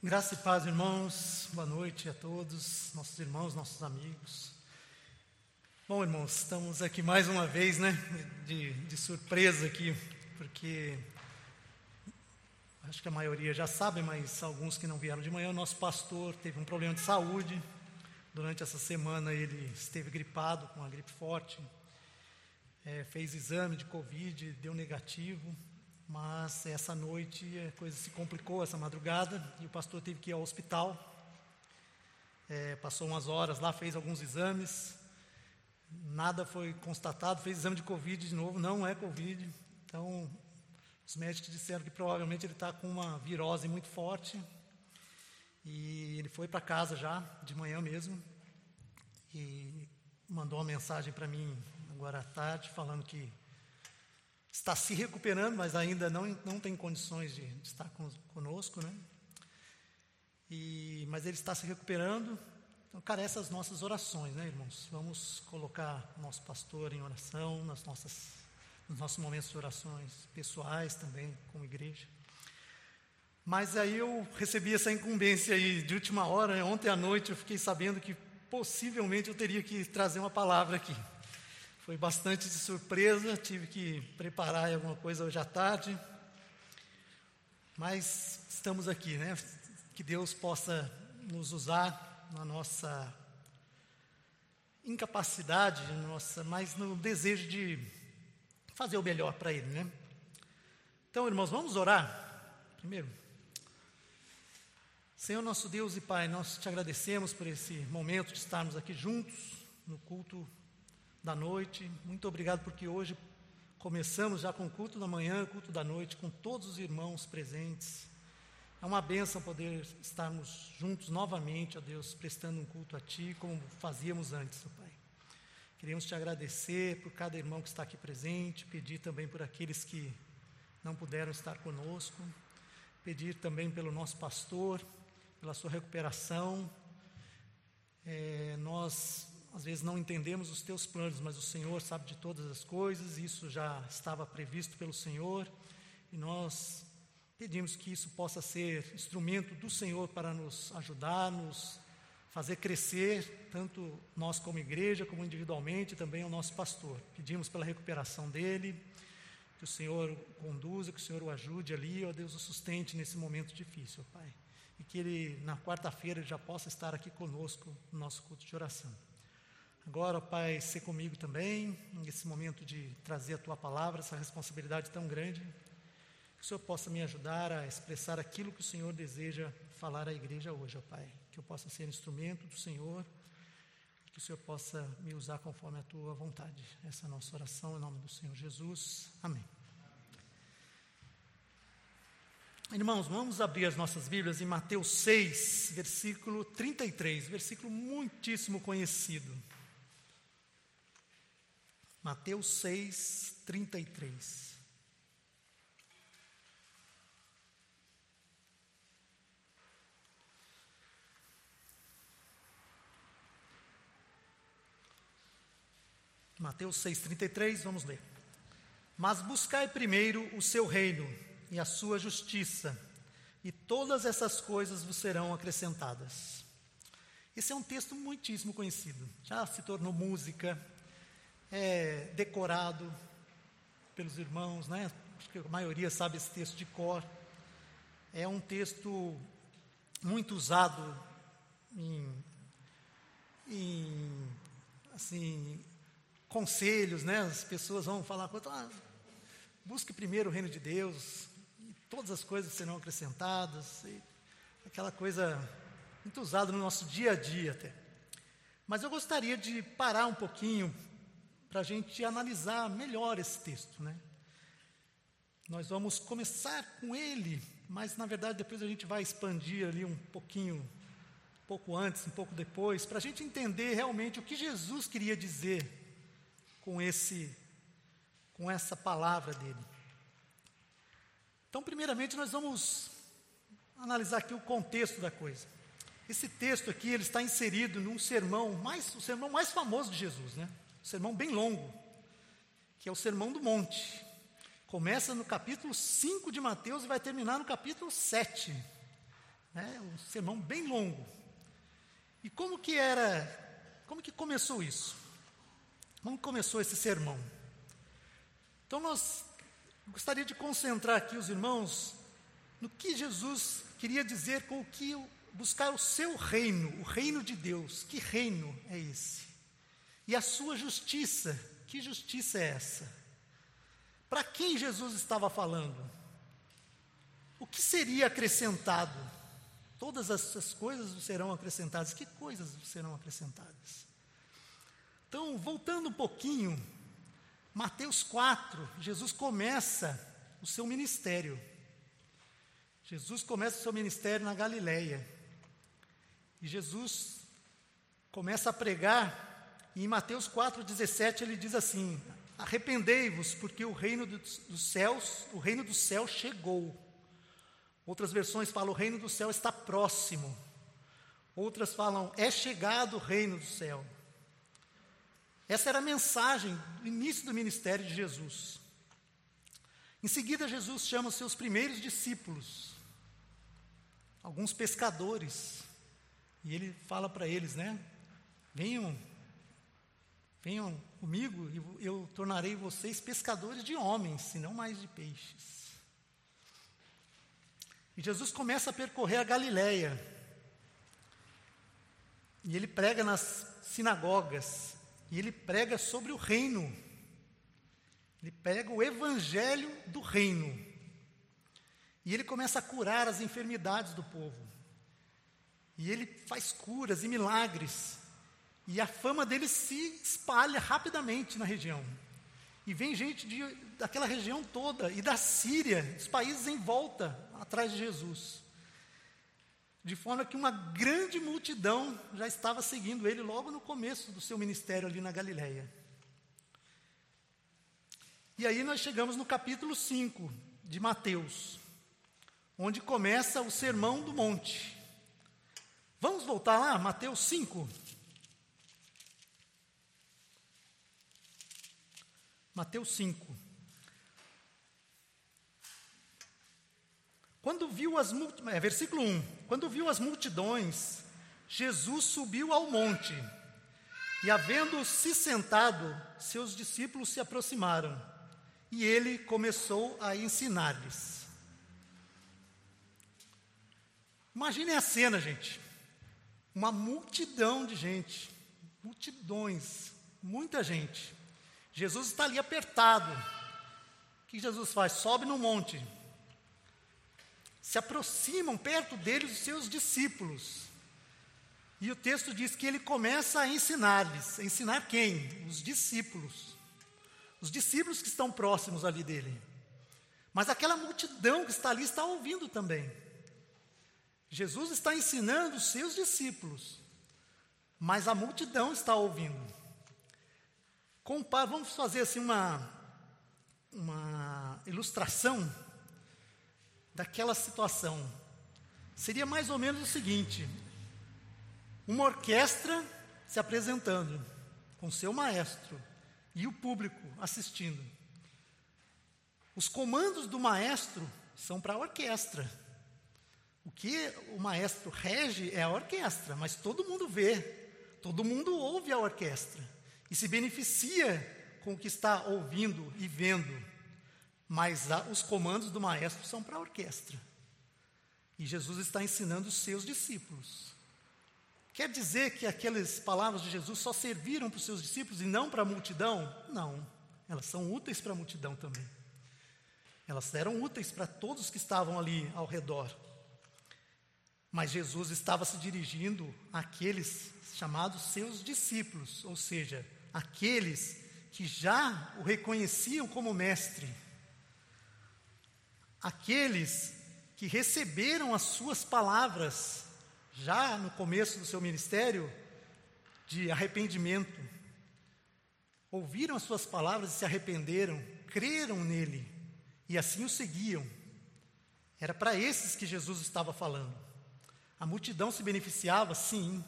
Graça e paz, irmãos. Boa noite a todos, nossos irmãos, nossos amigos. Bom, irmãos, estamos aqui mais uma vez, né, de, de surpresa aqui, porque acho que a maioria já sabe, mas alguns que não vieram de manhã, o nosso pastor teve um problema de saúde. Durante essa semana ele esteve gripado, com uma gripe forte, é, fez exame de Covid, deu negativo, mas essa noite a coisa se complicou, essa madrugada, e o pastor teve que ir ao hospital. É, passou umas horas lá, fez alguns exames, nada foi constatado, fez exame de Covid de novo, não é Covid. Então, os médicos disseram que provavelmente ele está com uma virose muito forte. E ele foi para casa já, de manhã mesmo, e mandou uma mensagem para mim agora à tarde, falando que está se recuperando, mas ainda não, não tem condições de, estar conosco, né? E, mas ele está se recuperando, então carece as nossas orações, né, irmãos? Vamos colocar o nosso pastor em oração, nas nossas, nos nossos momentos de orações pessoais também, como igreja. Mas aí eu recebi essa incumbência aí de última hora, né? ontem à noite eu fiquei sabendo que possivelmente eu teria que trazer uma palavra aqui. Foi bastante de surpresa, tive que preparar alguma coisa hoje à tarde. Mas estamos aqui, né? Que Deus possa nos usar na nossa incapacidade, nossa, mas no desejo de fazer o melhor para Ele, né? Então, irmãos, vamos orar primeiro. Senhor nosso Deus e Pai, nós te agradecemos por esse momento de estarmos aqui juntos no culto da noite. Muito obrigado porque hoje começamos já com o culto da manhã, culto da noite, com todos os irmãos presentes. É uma benção poder estarmos juntos novamente, ó Deus, prestando um culto a Ti, como fazíamos antes, ó Pai. Queremos te agradecer por cada irmão que está aqui presente, pedir também por aqueles que não puderam estar conosco, pedir também pelo nosso pastor, pela sua recuperação. É, nós às vezes não entendemos os teus planos, mas o Senhor sabe de todas as coisas, isso já estava previsto pelo Senhor, e nós pedimos que isso possa ser instrumento do Senhor para nos ajudar, nos fazer crescer, tanto nós como igreja, como individualmente, também o nosso pastor. Pedimos pela recuperação dele, que o Senhor o conduza, que o Senhor o ajude ali, ó Deus, o sustente nesse momento difícil, ó Pai. E que ele, na quarta-feira, já possa estar aqui conosco no nosso culto de oração. Agora, Pai, ser comigo também, nesse momento de trazer a Tua palavra, essa responsabilidade tão grande. Que o Senhor possa me ajudar a expressar aquilo que o Senhor deseja falar à igreja hoje, ó Pai. Que eu possa ser instrumento do Senhor, que o Senhor possa me usar conforme a Tua vontade. Essa é a nossa oração em nome do Senhor Jesus. Amém. Irmãos, vamos abrir as nossas Bíblias em Mateus 6, versículo 33, versículo muitíssimo conhecido. Mateus 6, 33. Mateus 6,33, vamos ler. Mas buscai primeiro o seu reino e a sua justiça, e todas essas coisas vos serão acrescentadas. Esse é um texto muitíssimo conhecido, já se tornou música, é decorado pelos irmãos, né? Acho que a maioria sabe esse texto de cor. É um texto muito usado em, em assim, conselhos, né? As pessoas vão falar, ah, busque primeiro o reino de Deus, e todas as coisas serão acrescentadas, aquela coisa muito usada no nosso dia a dia até. Mas eu gostaria de parar um pouquinho para a gente analisar melhor esse texto, né? Nós vamos começar com ele, mas na verdade depois a gente vai expandir ali um pouquinho, um pouco antes, um pouco depois, para a gente entender realmente o que Jesus queria dizer com esse, com essa palavra dele. Então, primeiramente, nós vamos analisar aqui o contexto da coisa. Esse texto aqui ele está inserido num sermão mais, o sermão mais famoso de Jesus, né? Sermão bem longo, que é o Sermão do Monte. Começa no capítulo 5 de Mateus e vai terminar no capítulo 7. é um sermão bem longo. E como que era, como que começou isso? Como começou esse sermão? Então nós gostaria de concentrar aqui os irmãos no que Jesus queria dizer com o que buscar o seu reino, o reino de Deus. Que reino é esse? E a sua justiça, que justiça é essa? Para quem Jesus estava falando? O que seria acrescentado? Todas essas coisas serão acrescentadas. Que coisas serão acrescentadas? Então, voltando um pouquinho, Mateus 4, Jesus começa o seu ministério. Jesus começa o seu ministério na Galileia. E Jesus começa a pregar, e em Mateus 4,17 ele diz assim: Arrependei-vos, porque o reino dos, céus, o reino do céu chegou. Outras versões falam: o reino do céu está próximo. Outras falam: é chegado o reino do céu. Essa era a mensagem do início do ministério de Jesus. Em seguida, Jesus chama os seus primeiros discípulos, alguns pescadores, e ele fala para eles, né? Venham, venham comigo e eu tornarei vocês pescadores de homens, e não mais de peixes. E Jesus começa a percorrer a Galileia. E ele prega nas sinagogas. E ele prega sobre o reino. Ele prega o evangelho do reino. E ele começa a curar as enfermidades do povo. E ele faz curas e milagres. E a fama dele se espalha rapidamente na região. E vem gente de, daquela região toda, e da Síria, dos países em volta, atrás de Jesus. De forma que uma grande multidão já estava seguindo ele logo no começo do seu ministério ali na Galileia. E aí nós chegamos no capítulo 5 de Mateus, onde começa o Sermão do Monte. Vamos voltar lá, Mateus 5. Mateus 5. Quando viu as é, versículo 1, quando viu as multidões, Jesus subiu ao monte, e havendo se sentado, seus discípulos se aproximaram, e ele começou a ensinar-lhes. Imaginem a cena, gente. Uma multidão de gente, multidões, muita gente. Jesus está ali apertado. O que Jesus faz? Sobe no monte. Se aproximam perto dele os seus discípulos. E o texto diz que ele começa a ensinar-lhes. Ensinar quem? Os discípulos. Os discípulos que estão próximos ali dele. Mas aquela multidão que está ali está ouvindo também. Jesus está ensinando os seus discípulos, mas a multidão está ouvindo. Compara, vamos fazer assim uma, uma ilustração daquela situação. Seria mais ou menos o seguinte: uma orquestra se apresentando com seu maestro e o público assistindo. Os comandos do maestro são para a orquestra. O que o maestro rege é a orquestra, mas todo mundo vê, todo mundo ouve a orquestra e se beneficia com o que está ouvindo e vendo, mas os comandos do maestro são para a orquestra. E Jesus está ensinando os seus discípulos. Quer dizer que aquelas palavras de Jesus só serviram para os seus discípulos e não para a multidão? Não, elas são úteis para a multidão também. Elas eram úteis para todos que estavam ali ao redor. Mas Jesus estava se dirigindo àqueles chamados seus discípulos, ou seja, aqueles que já o reconheciam como mestre, aqueles que receberam as suas palavras já no começo do seu ministério de arrependimento, ouviram as suas palavras e se arrependeram, creram nele e assim o seguiam. Era para esses que Jesus estava falando. A multidão se beneficiava, sim,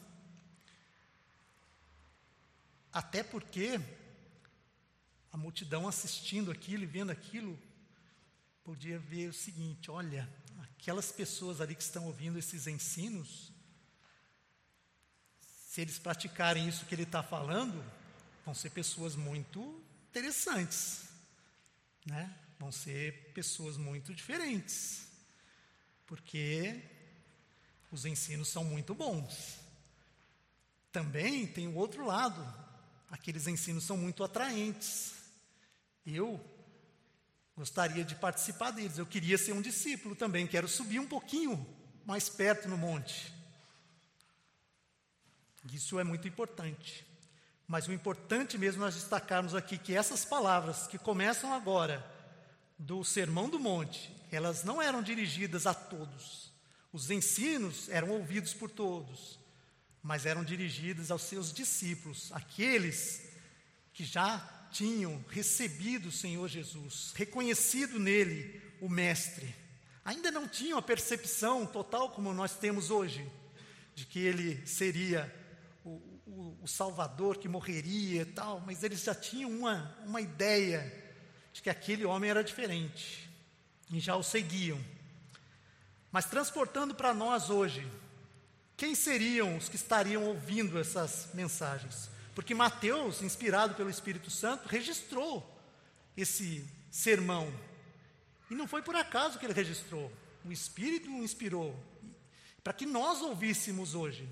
até porque a multidão assistindo aquilo e vendo aquilo podia ver o seguinte: olha, aquelas pessoas ali que estão ouvindo esses ensinos, se eles praticarem isso que ele está falando, vão ser pessoas muito interessantes, né? Vão ser pessoas muito diferentes, porque os ensinos são muito bons. Também tem o outro lado, aqueles ensinos são muito atraentes. Eu gostaria de participar deles, eu queria ser um discípulo também, quero subir um pouquinho mais perto no monte. Isso é muito importante. Mas o importante mesmo nós destacarmos aqui que essas palavras que começam agora do Sermão do Monte, elas não eram dirigidas a todos. Os ensinos eram ouvidos por todos, mas eram dirigidos aos seus discípulos, aqueles que já tinham recebido o Senhor Jesus, reconhecido nele o Mestre. Ainda não tinham a percepção total como nós temos hoje, de que ele seria o, o, Salvador que morreria e tal, mas eles já tinham uma, uma ideia de que aquele homem era diferente e já o seguiam. Mas transportando para nós hoje, quem seriam os que estariam ouvindo essas mensagens? Porque Mateus, inspirado pelo Espírito Santo, registrou esse sermão. E não foi por acaso que ele registrou. O Espírito o inspirou para que nós ouvíssemos hoje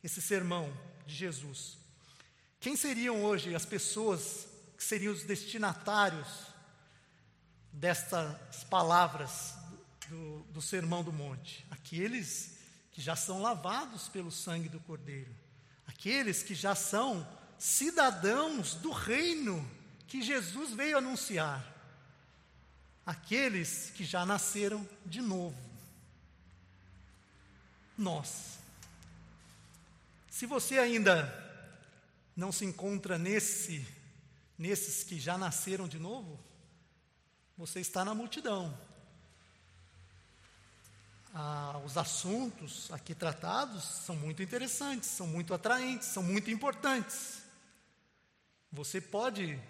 esse sermão de Jesus. Quem seriam hoje as pessoas que seriam os destinatários destas palavras do, do Sermão do Monte? Aqueles que já são lavados pelo sangue do Cordeiro, aqueles que já são cidadãos do reino que Jesus veio anunciar, aqueles que já nasceram de novo. Nós. Se você ainda não se encontra nesse, nesses que já nasceram de novo, você está na multidão. Ah, os assuntos aqui tratados são muito interessantes, são muito atraentes, são muito importantes. Você pode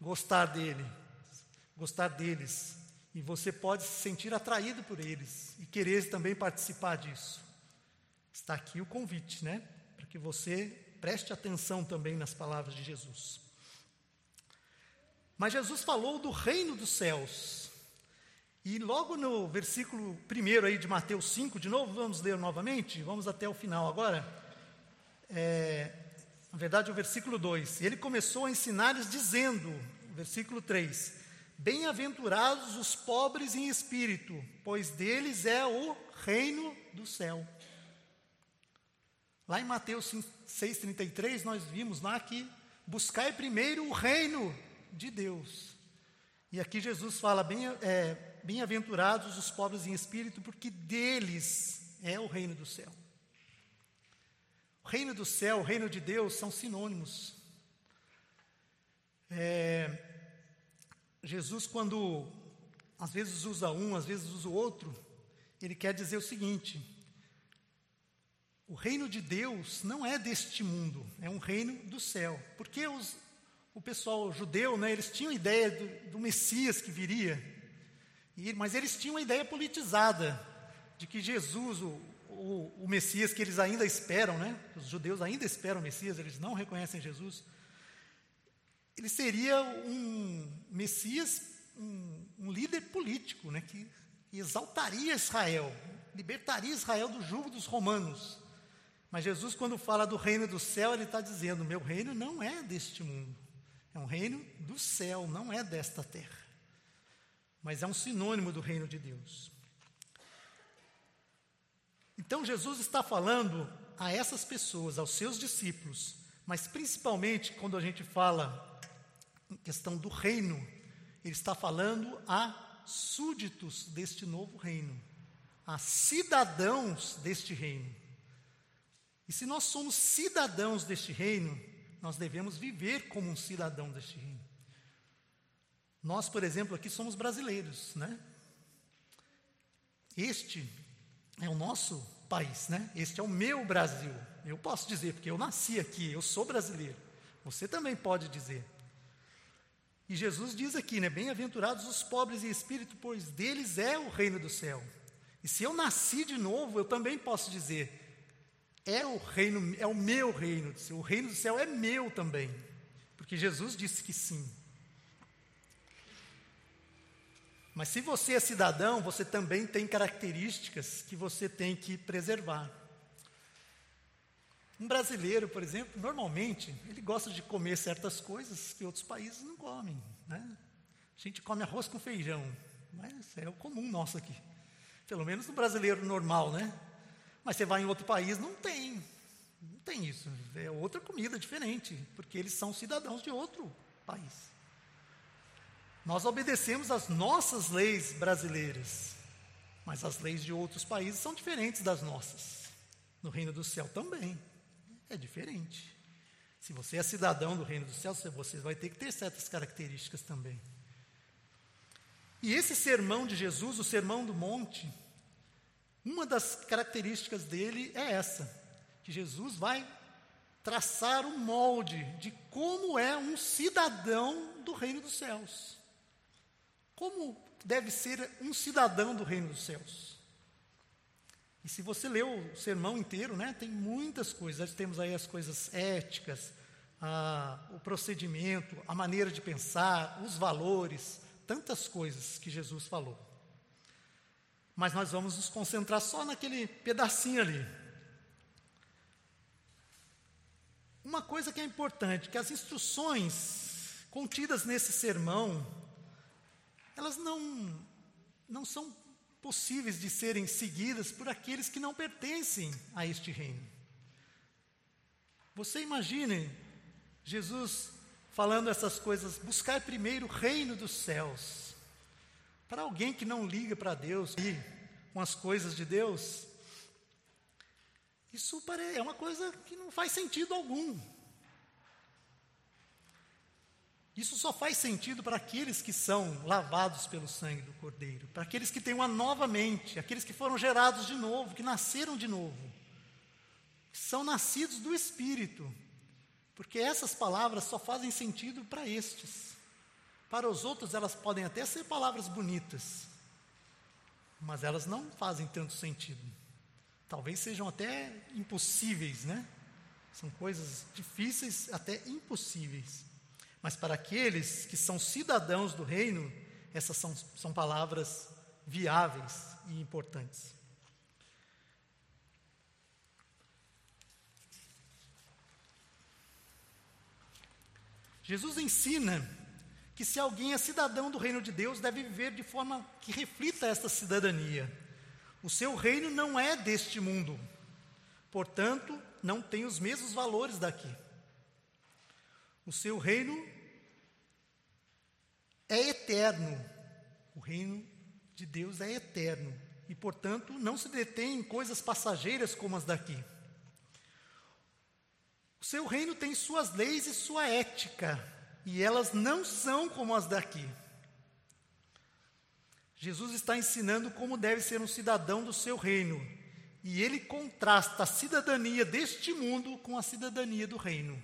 gostar dele, gostar deles, e você pode se sentir atraído por eles e querer também participar disso. Está aqui o convite, né? que você preste atenção também nas palavras de Jesus. Mas Jesus falou do reino dos céus. E logo no versículo 1 aí de Mateus 5, de novo, vamos ler novamente, vamos até o final agora. É, na verdade, o versículo 2. Ele começou a ensinar-lhes dizendo, versículo 3: Bem-aventurados os pobres em espírito, pois deles é o reino do céu. Lá em Mateus 6,33, nós vimos lá que buscai primeiro o reino de Deus. E aqui Jesus fala: é, bem-aventurados os pobres em espírito, porque deles é o reino do céu. O reino do céu, o reino de Deus são sinônimos. É, Jesus, quando às vezes usa um, às vezes usa o outro, ele quer dizer o seguinte: o reino de Deus não é deste mundo, é um reino do céu. Porque os, o pessoal judeu, né, eles tinham ideia do, do Messias que viria, e, mas eles tinham uma ideia politizada de que Jesus, o, o, o, Messias que eles ainda esperam, né, os judeus ainda esperam o Messias, eles não reconhecem Jesus, ele seria um Messias, um, um líder político, né, que exaltaria Israel, libertaria Israel do jugo dos romanos. Mas Jesus, quando fala do reino do céu, ele está dizendo: meu reino não é deste mundo, é um reino do céu, não é desta terra. Mas é um sinônimo do reino de Deus. Então Jesus está falando a essas pessoas, aos seus discípulos, mas principalmente quando a gente fala em questão do reino, ele está falando a súditos deste novo reino, a cidadãos deste reino. E se nós somos cidadãos deste reino, nós devemos viver como um cidadão deste reino. Nós, por exemplo, aqui somos brasileiros, né? Este é o nosso país, né? Este é o meu Brasil. Eu posso dizer, porque eu nasci aqui, eu sou brasileiro. Você também pode dizer. E Jesus diz aqui, né? Bem-aventurados os pobres em espírito, pois deles é o reino do céu. E se eu nasci de novo, eu também posso dizer: é o reino, é o meu reino, o reino do céu é meu também, porque Jesus disse que sim. Mas se você é cidadão, você também tem características que você tem que preservar. Um brasileiro, por exemplo, normalmente, ele gosta de comer certas coisas que outros países não comem. Né? A gente come arroz com feijão, mas é o comum nosso aqui. Pelo menos no brasileiro normal, né? Mas você vai em outro país, não tem. Não tem isso. É outra comida diferente, porque eles são cidadãos de outro país. Nós obedecemos às nossas leis brasileiras, mas as leis de outros países são diferentes das nossas. No reino do céu também é diferente. Se você é cidadão do reino do céu, você vai ter que ter certas características também. E esse sermão de Jesus, o sermão do monte, uma das características dele é essa: que Jesus vai traçar um molde de como é um cidadão do reino dos céus. Como deve ser um cidadão do reino dos céus. E se você lê o sermão inteiro, né, tem muitas coisas. Nós temos aí as coisas éticas, a, o procedimento, a maneira de pensar, os valores, tantas coisas que Jesus falou. Mas nós vamos nos concentrar só naquele pedacinho ali. Uma coisa que é importante, que as instruções contidas nesse sermão, elas não, não são possíveis de serem seguidas por aqueles que não pertencem a este reino. Você imagine Jesus falando essas coisas, buscar primeiro o reino dos céus. Para alguém que não liga para Deus e com as coisas de Deus, isso é uma coisa que não faz sentido algum. Isso só faz sentido para aqueles que são lavados pelo sangue do Cordeiro, para aqueles que têm uma nova mente, aqueles que foram gerados de novo, que nasceram de novo, que são nascidos do Espírito, porque essas palavras só fazem sentido para estes. Para os outros, elas podem até ser palavras bonitas, mas elas não fazem tanto sentido. Talvez sejam até impossíveis, né? São coisas difíceis, até impossíveis. Mas para aqueles que são cidadãos do reino, essas são, são palavras viáveis e importantes. Jesus ensina que se alguém é cidadão do reino de Deus, deve viver de forma que reflita esta cidadania. O seu reino não é deste mundo, portanto, não tem os mesmos valores daqui. O seu reino é eterno. O reino de Deus é eterno e, portanto, não se detém em coisas passageiras como as daqui. O seu reino tem suas leis e sua ética, e elas não são como as daqui. Jesus está ensinando como deve ser um cidadão do seu reino, e ele contrasta a cidadania deste mundo com a cidadania do reino.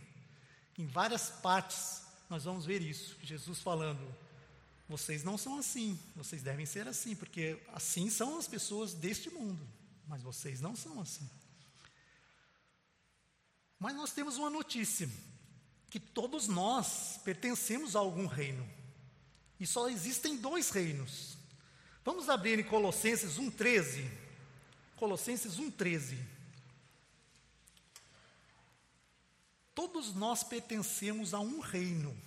Em várias partes nós vamos ver isso, Jesus falando: vocês não são assim, vocês devem ser assim, porque assim são as pessoas deste mundo, mas vocês não são assim. Mas nós temos uma notícia: que todos nós pertencemos a algum reino, e só existem dois reinos. Vamos abrir em Colossenses 1,13. Colossenses 1,13. Todos nós pertencemos a um reino,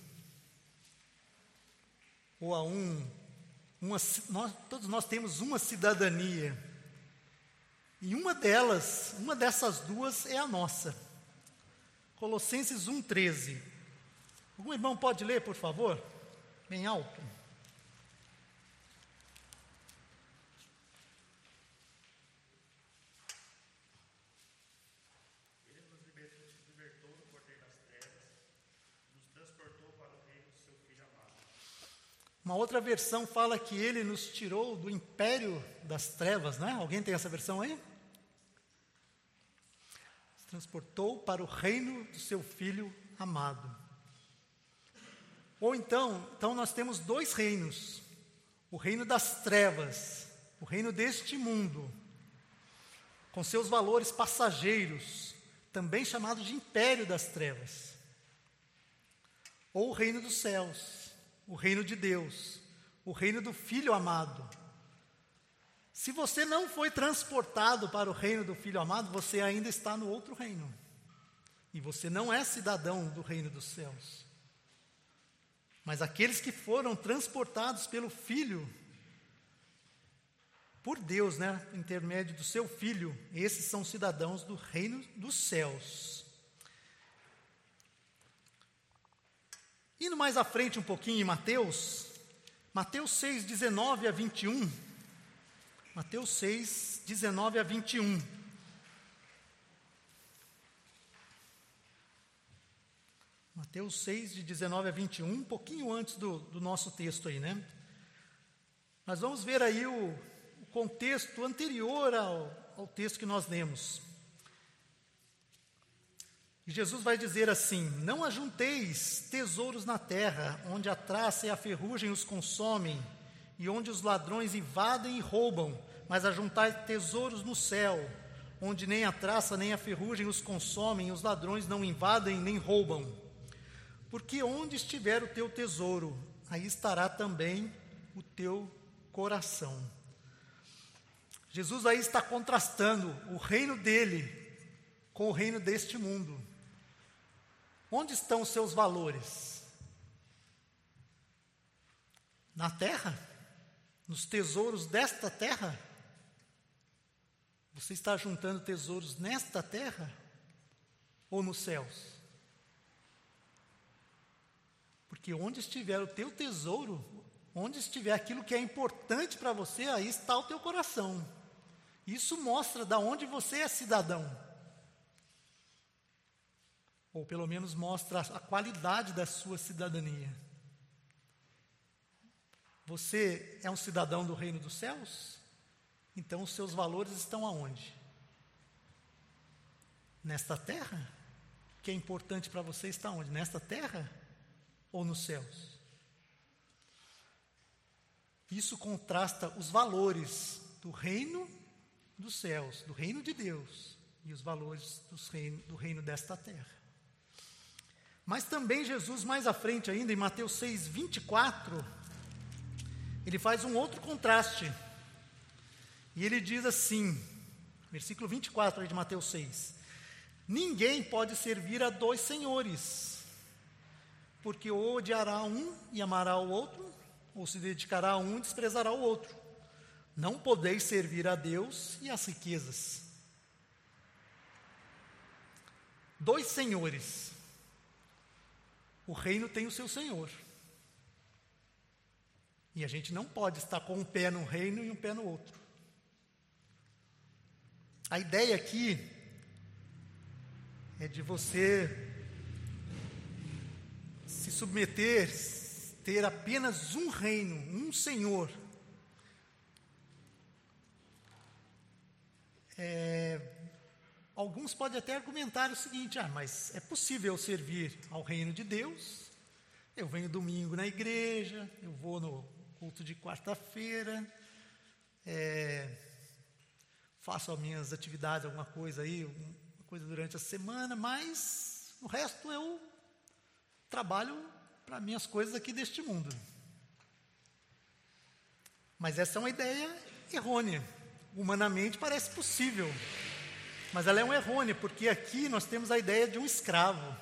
ou a um, uma, nós, todos nós temos uma cidadania, e uma delas, uma dessas duas é a nossa. Colossenses 1,13. Algum irmão pode ler, por favor? Bem alto. Uma outra versão fala que ele nos tirou do império das trevas, né? Alguém tem essa versão aí? Se transportou para o reino do seu filho amado. Ou então, então nós temos dois reinos: o reino das trevas, o reino deste mundo, com seus valores passageiros, também chamado de império das trevas, ou o reino dos céus, o reino de Deus, o reino do Filho amado. Se você não foi transportado para o reino do Filho amado, você ainda está no outro reino. E você não é cidadão do reino dos céus. Mas aqueles que foram transportados pelo Filho, por Deus, né, intermédio do seu Filho, esses são cidadãos do reino dos céus. Indo mais à frente um pouquinho em Mateus, Mateus 6, 19 a 21. Mateus 6, 19 a 21. Mateus 6, de 19 a 21, um pouquinho antes do, do nosso texto aí, né? Nós vamos ver aí o, o contexto anterior ao, ao texto que nós lemos. Jesus vai dizer assim: Não ajunteis tesouros na terra, onde a traça e a ferrugem os consomem, e onde os ladrões invadem e roubam, mas ajuntai tesouros no céu, onde nem a traça nem a ferrugem os consomem, e os ladrões não invadem nem roubam. Porque onde estiver o teu tesouro, aí estará também o teu coração. Jesus aí está contrastando o reino dele com o reino deste mundo. Onde estão os seus valores? Na terra? Nos tesouros desta terra? Você está juntando tesouros nesta terra ou nos céus? Porque onde estiver o teu tesouro, onde estiver aquilo que é importante para você, aí está o teu coração. Isso mostra da onde você é cidadão. Ou pelo menos mostra a qualidade da sua cidadania. Você é um cidadão do reino dos céus? Então os seus valores estão aonde? Nesta terra? Que é importante para você está onde? Nesta terra? ou nos céus. Isso contrasta os valores do reino dos céus, do reino de Deus, e os valores reino, do reino desta terra. Mas também Jesus, mais à frente ainda, em Mateus 6, 24, ele faz um outro contraste. E ele diz assim, versículo 24 de Mateus 6: Ninguém pode servir a dois senhores porque ou odiará um e amará o outro, ou se dedicará a um e desprezará o outro. Não podeis servir a Deus e às riquezas. Dois senhores. O reino tem o seu senhor. E a gente não pode estar com um pé no reino e um pé no outro. A ideia aqui é de você se submeter, ter apenas um reino, um Senhor. É, alguns podem até argumentar o seguinte: ah, mas é possível servir ao reino de Deus. Eu venho domingo na igreja, eu vou no culto de quarta-feira, é, faço as minhas atividades, alguma coisa aí, alguma coisa durante a semana, mas o resto eu trabalho para minhas coisas aqui deste mundo. Mas essa é uma ideia errônea. Humanamente parece possível, mas ela é uma errônea, porque aqui nós temos a ideia de um escravo.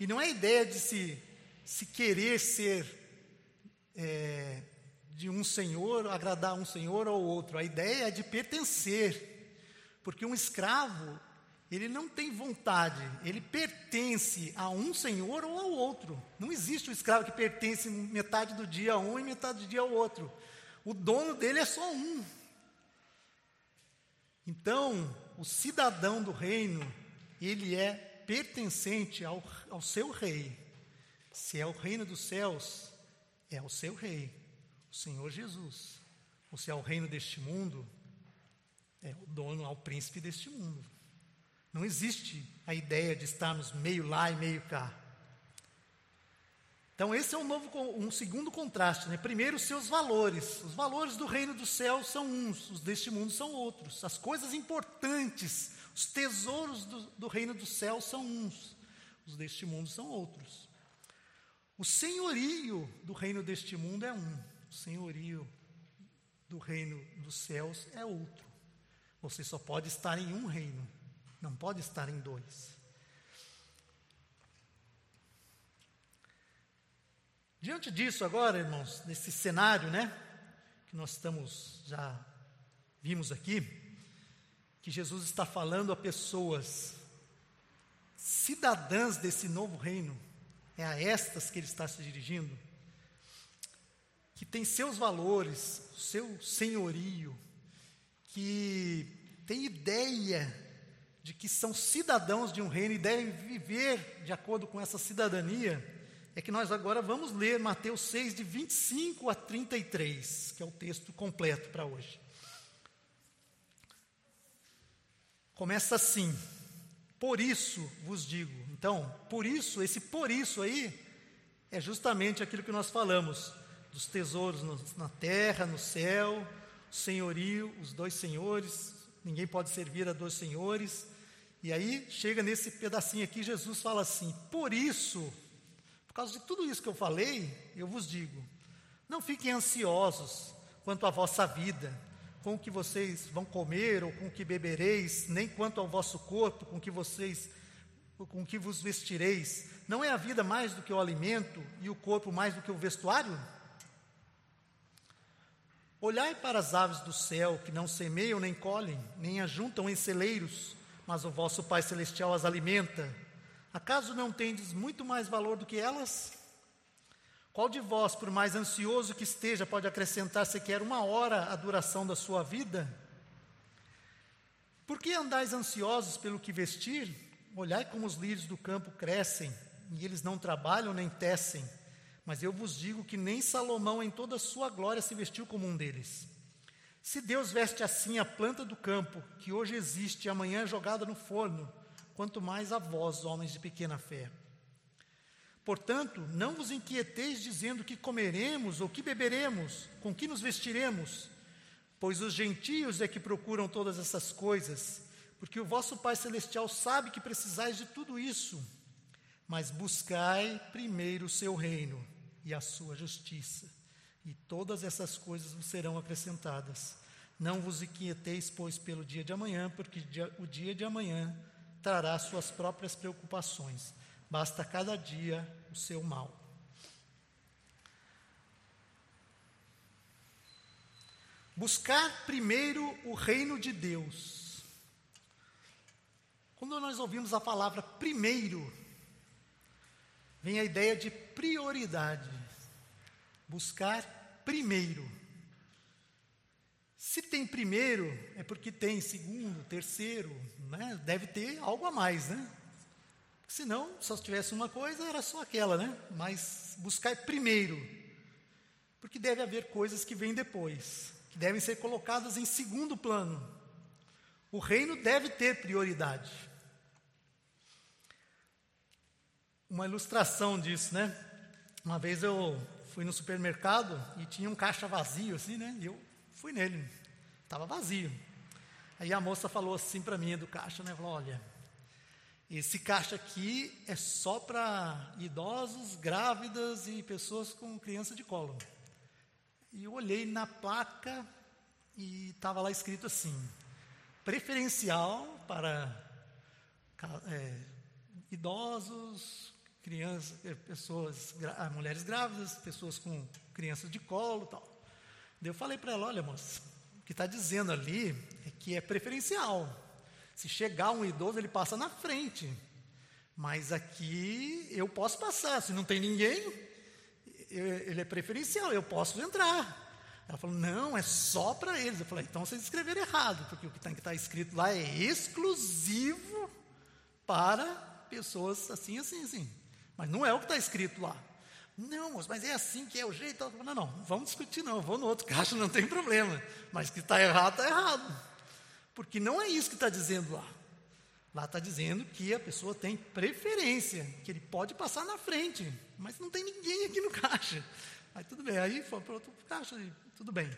E não é a ideia de se, se querer ser é, de um senhor, agradar um senhor ou outro. A ideia é de pertencer. Porque um escravo, ele não tem vontade, ele pertence a um senhor ou ao outro. Não existe um escravo que pertence metade do dia a um e metade do dia ao outro. O dono dele é só um. Então, o cidadão do reino, ele é pertencente ao, ao seu rei. Se é o reino dos céus, é o seu rei, o Senhor Jesus. Ou se é o reino deste mundo, é o dono, ao príncipe deste mundo. Não existe a ideia de estarmos meio lá e meio cá. Então, esse é um, novo, um segundo contraste. Né? Primeiro, seus valores. Os valores do reino do céu são uns, os deste mundo são outros. As coisas importantes, os tesouros do, do reino do céu são uns, os deste mundo são outros. O senhorio do reino deste mundo é um, o senhorio do reino dos céus é outro. Você só pode estar em um reino, não pode estar em dois. Diante disso, agora, irmãos, nesse cenário, né, que nós estamos já vimos aqui, que Jesus está falando a pessoas cidadãs desse novo reino, é a estas que ele está se dirigindo que tem seus valores, seu senhorio, que tem ideia de que são cidadãos de um reino e devem viver de acordo com essa cidadania, é que nós agora vamos ler Mateus 6, de 25 a 33, que é o texto completo para hoje. Começa assim: Por isso vos digo. Então, por isso, esse por isso aí, é justamente aquilo que nós falamos dos tesouros no, na terra, no céu, o senhorio, os dois senhores, ninguém pode servir a dois senhores. E aí chega nesse pedacinho aqui, Jesus fala assim: Por isso, por causa de tudo isso que eu falei, eu vos digo: não fiquem ansiosos quanto à vossa vida, com o que vocês vão comer ou com o que bebereis, nem quanto ao vosso corpo, com o que vocês com que vos vestireis. Não é a vida mais do que o alimento e o corpo mais do que o vestuário? Olhai para as aves do céu, que não semeiam nem colhem, nem ajuntam em celeiros, mas o vosso Pai Celestial as alimenta. Acaso não tendes muito mais valor do que elas? Qual de vós, por mais ansioso que esteja, pode acrescentar sequer uma hora à duração da sua vida? Por que andais ansiosos pelo que vestir? Olhai como os lírios do campo crescem, e eles não trabalham nem tecem. Mas eu vos digo que nem Salomão, em toda a sua glória, se vestiu como um deles. Se Deus veste assim a planta do campo, que hoje existe e amanhã é jogada no forno, quanto mais a vós, homens de pequena fé. Portanto, não vos inquieteis dizendo que comeremos ou que beberemos, com que nos vestiremos, pois os gentios é que procuram todas essas coisas, porque o vosso Pai Celestial sabe que precisais de tudo isso. Mas buscai primeiro o seu reino e a sua justiça, e todas essas coisas vos serão acrescentadas. Não vos inquieteis, pois, pelo dia de amanhã, porque o dia de amanhã trará suas próprias preocupações. Basta cada dia o seu mal. Buscar primeiro o reino de Deus. Quando nós ouvimos a palavra primeiro, vem a ideia de prioridade. Buscar primeiro. Se tem primeiro, é porque tem segundo, terceiro, né? deve ter algo a mais, né? Senão, só se tivesse uma coisa, era só aquela, né? Mas buscar primeiro. Porque deve haver coisas que vêm depois, que devem ser colocadas em segundo plano. O reino deve ter prioridade. uma ilustração disso, né? Uma vez eu fui no supermercado e tinha um caixa vazio, assim, né? E eu fui nele, estava vazio. Aí a moça falou assim para mim do caixa, né? Falou: olha, esse caixa aqui é só para idosos, grávidas e pessoas com criança de colo. E eu olhei na placa e estava lá escrito assim: preferencial para é, idosos, crianças, eh, pessoas, mulheres grávidas, pessoas com crianças de colo, tal. Eu falei para ela, olha, moça, o que está dizendo ali é que é preferencial. Se chegar um idoso, ele passa na frente. Mas aqui eu posso passar. Se não tem ninguém, ele é preferencial, eu posso entrar. Ela falou, não, é só para eles. Eu falei, então vocês escreveram errado, porque o que está tá escrito lá é exclusivo para pessoas assim, assim, assim. Mas não é o que está escrito lá. Não, mas é assim que é o jeito. Não, não, vamos discutir, não. Eu vou no outro caixa, não tem problema. Mas que está errado, está errado. Porque não é isso que está dizendo lá. Lá está dizendo que a pessoa tem preferência, que ele pode passar na frente, mas não tem ninguém aqui no caixa. Aí tudo bem, aí foi para outro caixa, tudo bem.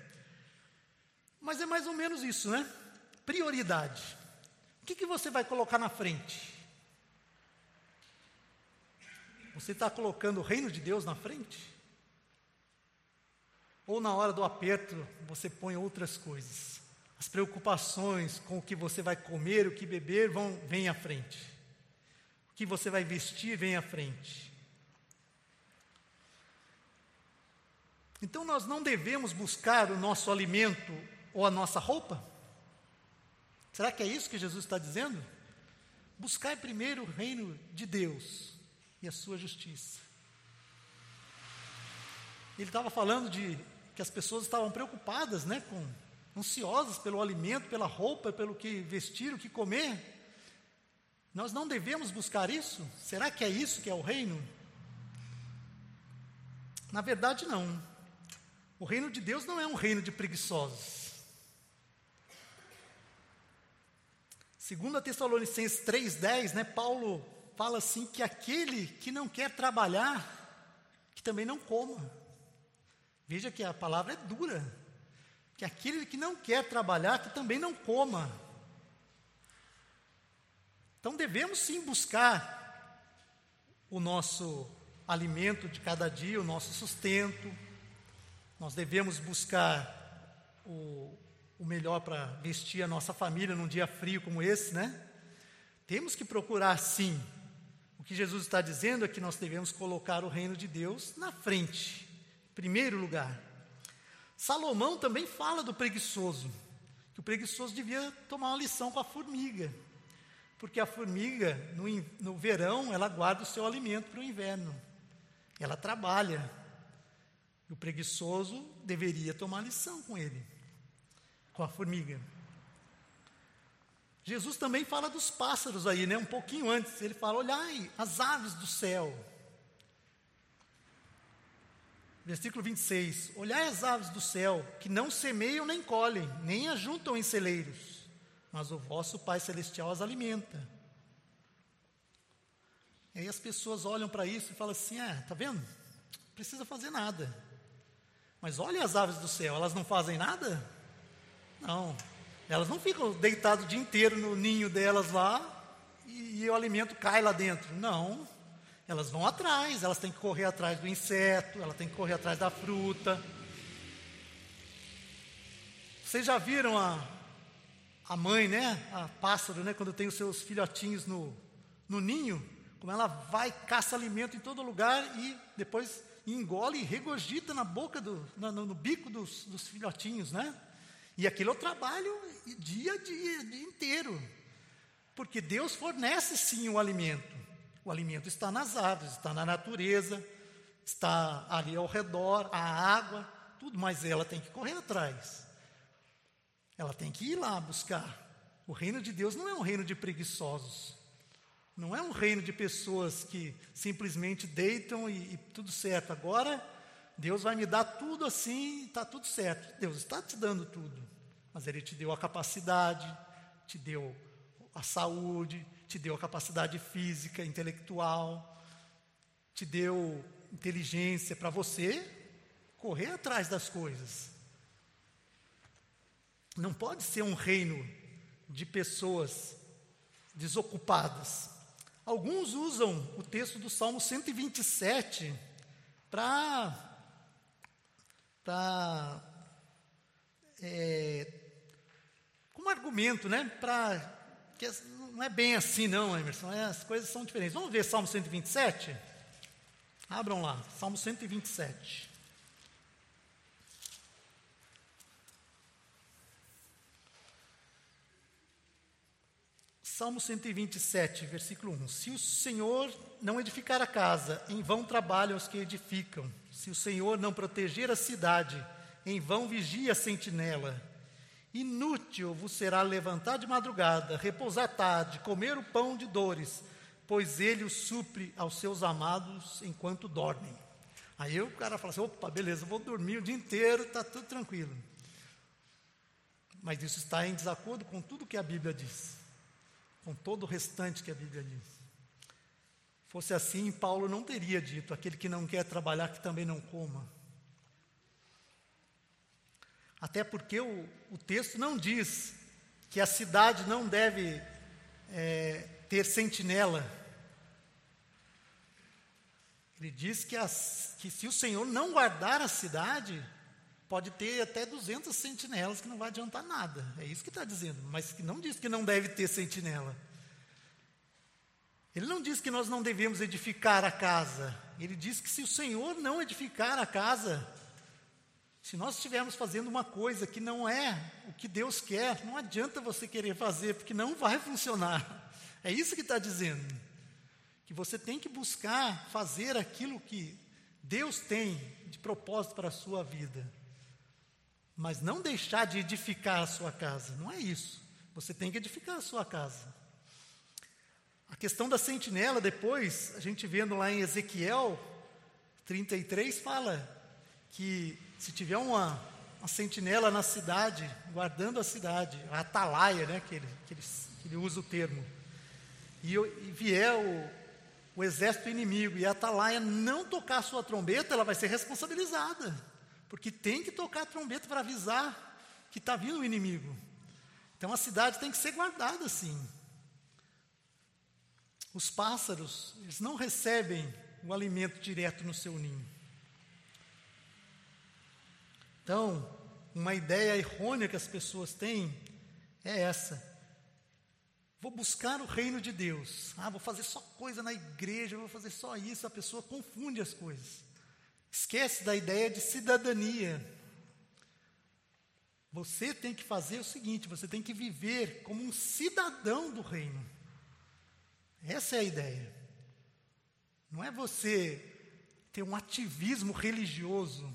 Mas é mais ou menos isso, né? Prioridade. O que, que você vai colocar na frente? Você está colocando o reino de Deus na frente? Ou na hora do aperto você põe outras coisas? As preocupações com o que você vai comer, o que beber, vão vem à frente. O que você vai vestir vem à frente. Então nós não devemos buscar o nosso alimento ou a nossa roupa? Será que é isso que Jesus está dizendo? Buscar primeiro o reino de Deus e a sua justiça. Ele estava falando de que as pessoas estavam preocupadas, né, com ansiosas pelo alimento, pela roupa, pelo que vestir, o que comer. Nós não devemos buscar isso? Será que é isso que é o reino? Na verdade, não. O reino de Deus não é um reino de preguiçosos. Segundo a Tessalonicenses 3:10, né, Paulo fala assim que aquele que não quer trabalhar, que também não coma. Veja que a palavra é dura. Que aquele que não quer trabalhar, que também não coma. Então devemos sim buscar o nosso alimento de cada dia, o nosso sustento. Nós devemos buscar o, o melhor para vestir a nossa família num dia frio como esse, né? Temos que procurar sim. O que Jesus está dizendo é que nós devemos colocar o reino de Deus na frente primeiro lugar. Salomão também fala do preguiçoso, que o preguiçoso devia tomar uma lição com a formiga, porque a formiga, no, no verão, ela guarda o seu alimento para o inverno, ela trabalha, e o preguiçoso deveria tomar lição com ele, com a formiga. Jesus também fala dos pássaros aí, né? Um pouquinho antes, ele fala: olhai as aves do céu, Versículo 26: Olhai as aves do céu, que não semeiam nem colhem, nem ajuntam em celeiros, mas o vosso Pai Celestial as alimenta. E aí as pessoas olham para isso e falam assim: Ah, tá vendo? Não precisa fazer nada. Mas olha as aves do céu, elas não fazem nada? Não. Elas não ficam deitadas o dia inteiro no ninho delas lá e, e o alimento cai lá dentro. Não. Elas vão atrás, elas têm que correr atrás do inseto, elas têm que correr atrás da fruta. Vocês já viram a, a mãe, né? A pássaro, né? Quando tem os seus filhotinhos no, no ninho, como ela vai, caça alimento em todo lugar e depois engole e regurgita na boca, do, no, no bico dos, dos filhotinhos, né? E aquilo o trabalho dia a dia, dia inteiro. Porque Deus fornece sim o alimento. O alimento está nas árvores, está na natureza, está ali ao redor, a água, tudo, mas ela tem que correr atrás. Ela tem que ir lá buscar. O reino de Deus não é um reino de preguiçosos. Não é um reino de pessoas que simplesmente deitam e, e tudo certo. Agora, Deus vai me dar tudo assim, está tudo certo. Deus está te dando tudo. Mas Ele te deu a capacidade, te deu a saúde, te deu a capacidade física, intelectual, te deu inteligência para você correr atrás das coisas. Não pode ser um reino de pessoas desocupadas. Alguns usam o texto do Salmo 127 para para é, como argumento, né? Para que não é bem assim, não, Emerson. É, as coisas são diferentes. Vamos ver Salmo 127? Abram lá, Salmo 127. Salmo 127, versículo 1. Se o Senhor não edificar a casa, em vão trabalham os que edificam. Se o Senhor não proteger a cidade, em vão vigia a sentinela. Inútil vos será levantar de madrugada, repousar tarde, comer o pão de dores, pois ele o supre aos seus amados enquanto dormem. Aí o cara fala assim: opa, beleza, vou dormir o dia inteiro, está tudo tranquilo. Mas isso está em desacordo com tudo que a Bíblia diz. com todo o restante que a Bíblia diz. Fosse assim, Paulo não teria dito: aquele que não quer trabalhar, que também não coma. Até porque o, o texto não diz que a cidade não deve é, ter sentinela. Ele diz que, as, que se o Senhor não guardar a cidade, pode ter até 200 sentinelas que não vai adiantar nada. É isso que está dizendo, mas que não diz que não deve ter sentinela. Ele não diz que nós não devemos edificar a casa. Ele diz que se o Senhor não edificar a casa, se nós estivermos fazendo uma coisa que não é o que Deus quer, não adianta você querer fazer, porque não vai funcionar. É isso que está dizendo. Que você tem que buscar fazer aquilo que Deus tem de propósito para a sua vida. Mas não deixar de edificar a sua casa. Não é isso. Você tem que edificar a sua casa. A questão da sentinela, depois, a gente vendo lá em Ezequiel 33, fala que se tiver uma, uma sentinela na cidade, guardando a cidade, a atalaia, né, que ele, que ele, que ele usa o termo, e, e vier o, o exército inimigo e a atalaia não tocar a sua trombeta, ela vai ser responsabilizada, porque tem que tocar a trombeta para avisar que está vindo o inimigo. Então a cidade tem que ser guardada assim. Os pássaros, eles não recebem o alimento direto no seu ninho. Então, uma ideia errônea que as pessoas têm é essa. Vou buscar o reino de Deus. Ah, vou fazer só coisa na igreja, vou fazer só isso. A pessoa confunde as coisas. Esquece da ideia de cidadania. Você tem que fazer o seguinte: você tem que viver como um cidadão do reino. Essa é a ideia. Não é você ter um ativismo religioso.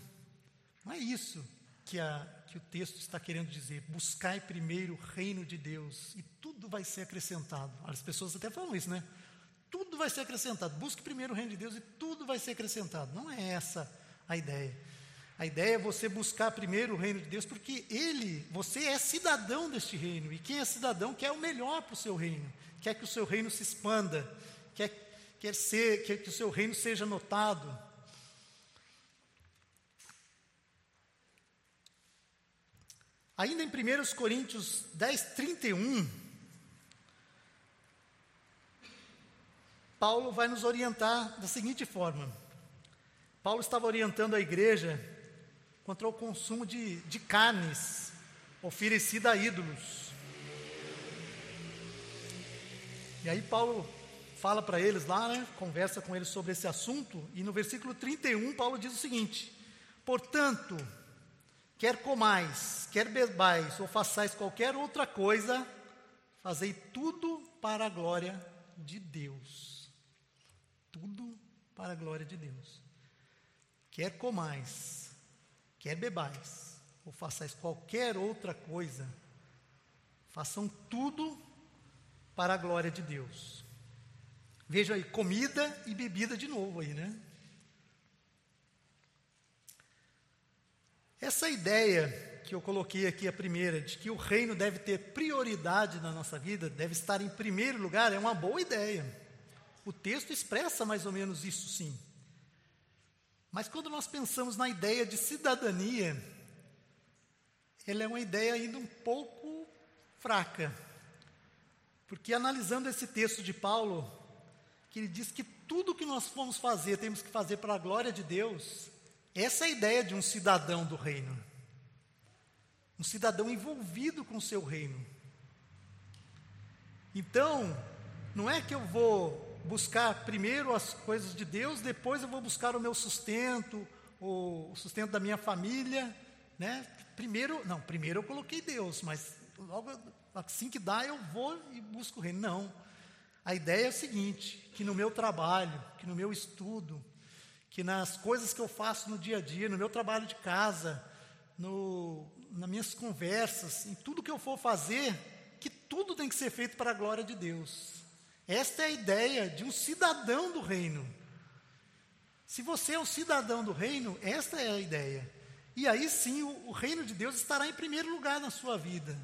Não é isso que, a, que o texto está querendo dizer. Buscai primeiro o reino de Deus e tudo vai ser acrescentado. As pessoas até falam isso, né? Tudo vai ser acrescentado. Busque primeiro o reino de Deus e tudo vai ser acrescentado. Não é essa a ideia. A ideia é você buscar primeiro o reino de Deus, porque Ele, você é cidadão deste reino, e quem é cidadão quer o melhor para o seu reino quer que o seu reino se expanda, quer, quer, ser, quer que o seu reino seja notado. Ainda em 1 Coríntios 10, 31, Paulo vai nos orientar da seguinte forma: Paulo estava orientando a igreja contra o consumo de, de carnes oferecida a ídolos. E aí Paulo fala para eles lá, né, conversa com eles sobre esse assunto, e no versículo 31 Paulo diz o seguinte: Portanto, quer comais, quer bebais ou façais qualquer outra coisa, fazei tudo para a glória de Deus. Tudo para a glória de Deus. Quer comais, quer bebais, ou façais qualquer outra coisa, façam tudo para a glória de Deus. Veja aí, comida e bebida de novo aí, né? Essa ideia que eu coloquei aqui, a primeira, de que o reino deve ter prioridade na nossa vida, deve estar em primeiro lugar, é uma boa ideia. O texto expressa mais ou menos isso, sim. Mas quando nós pensamos na ideia de cidadania, ela é uma ideia ainda um pouco fraca. Porque analisando esse texto de Paulo, que ele diz que tudo que nós formos fazer, temos que fazer para a glória de Deus, essa é a ideia de um cidadão do reino. Um cidadão envolvido com o seu reino. Então, não é que eu vou buscar primeiro as coisas de Deus, depois eu vou buscar o meu sustento, o sustento da minha família, né? Primeiro, não, primeiro eu coloquei Deus, mas logo assim que dá, eu vou e busco o reino. Não. A ideia é a seguinte: que no meu trabalho, que no meu estudo, que nas coisas que eu faço no dia a dia, no meu trabalho de casa, no, nas minhas conversas, em tudo que eu for fazer, que tudo tem que ser feito para a glória de Deus. Esta é a ideia de um cidadão do reino. Se você é um cidadão do reino, esta é a ideia. E aí sim o, o reino de Deus estará em primeiro lugar na sua vida.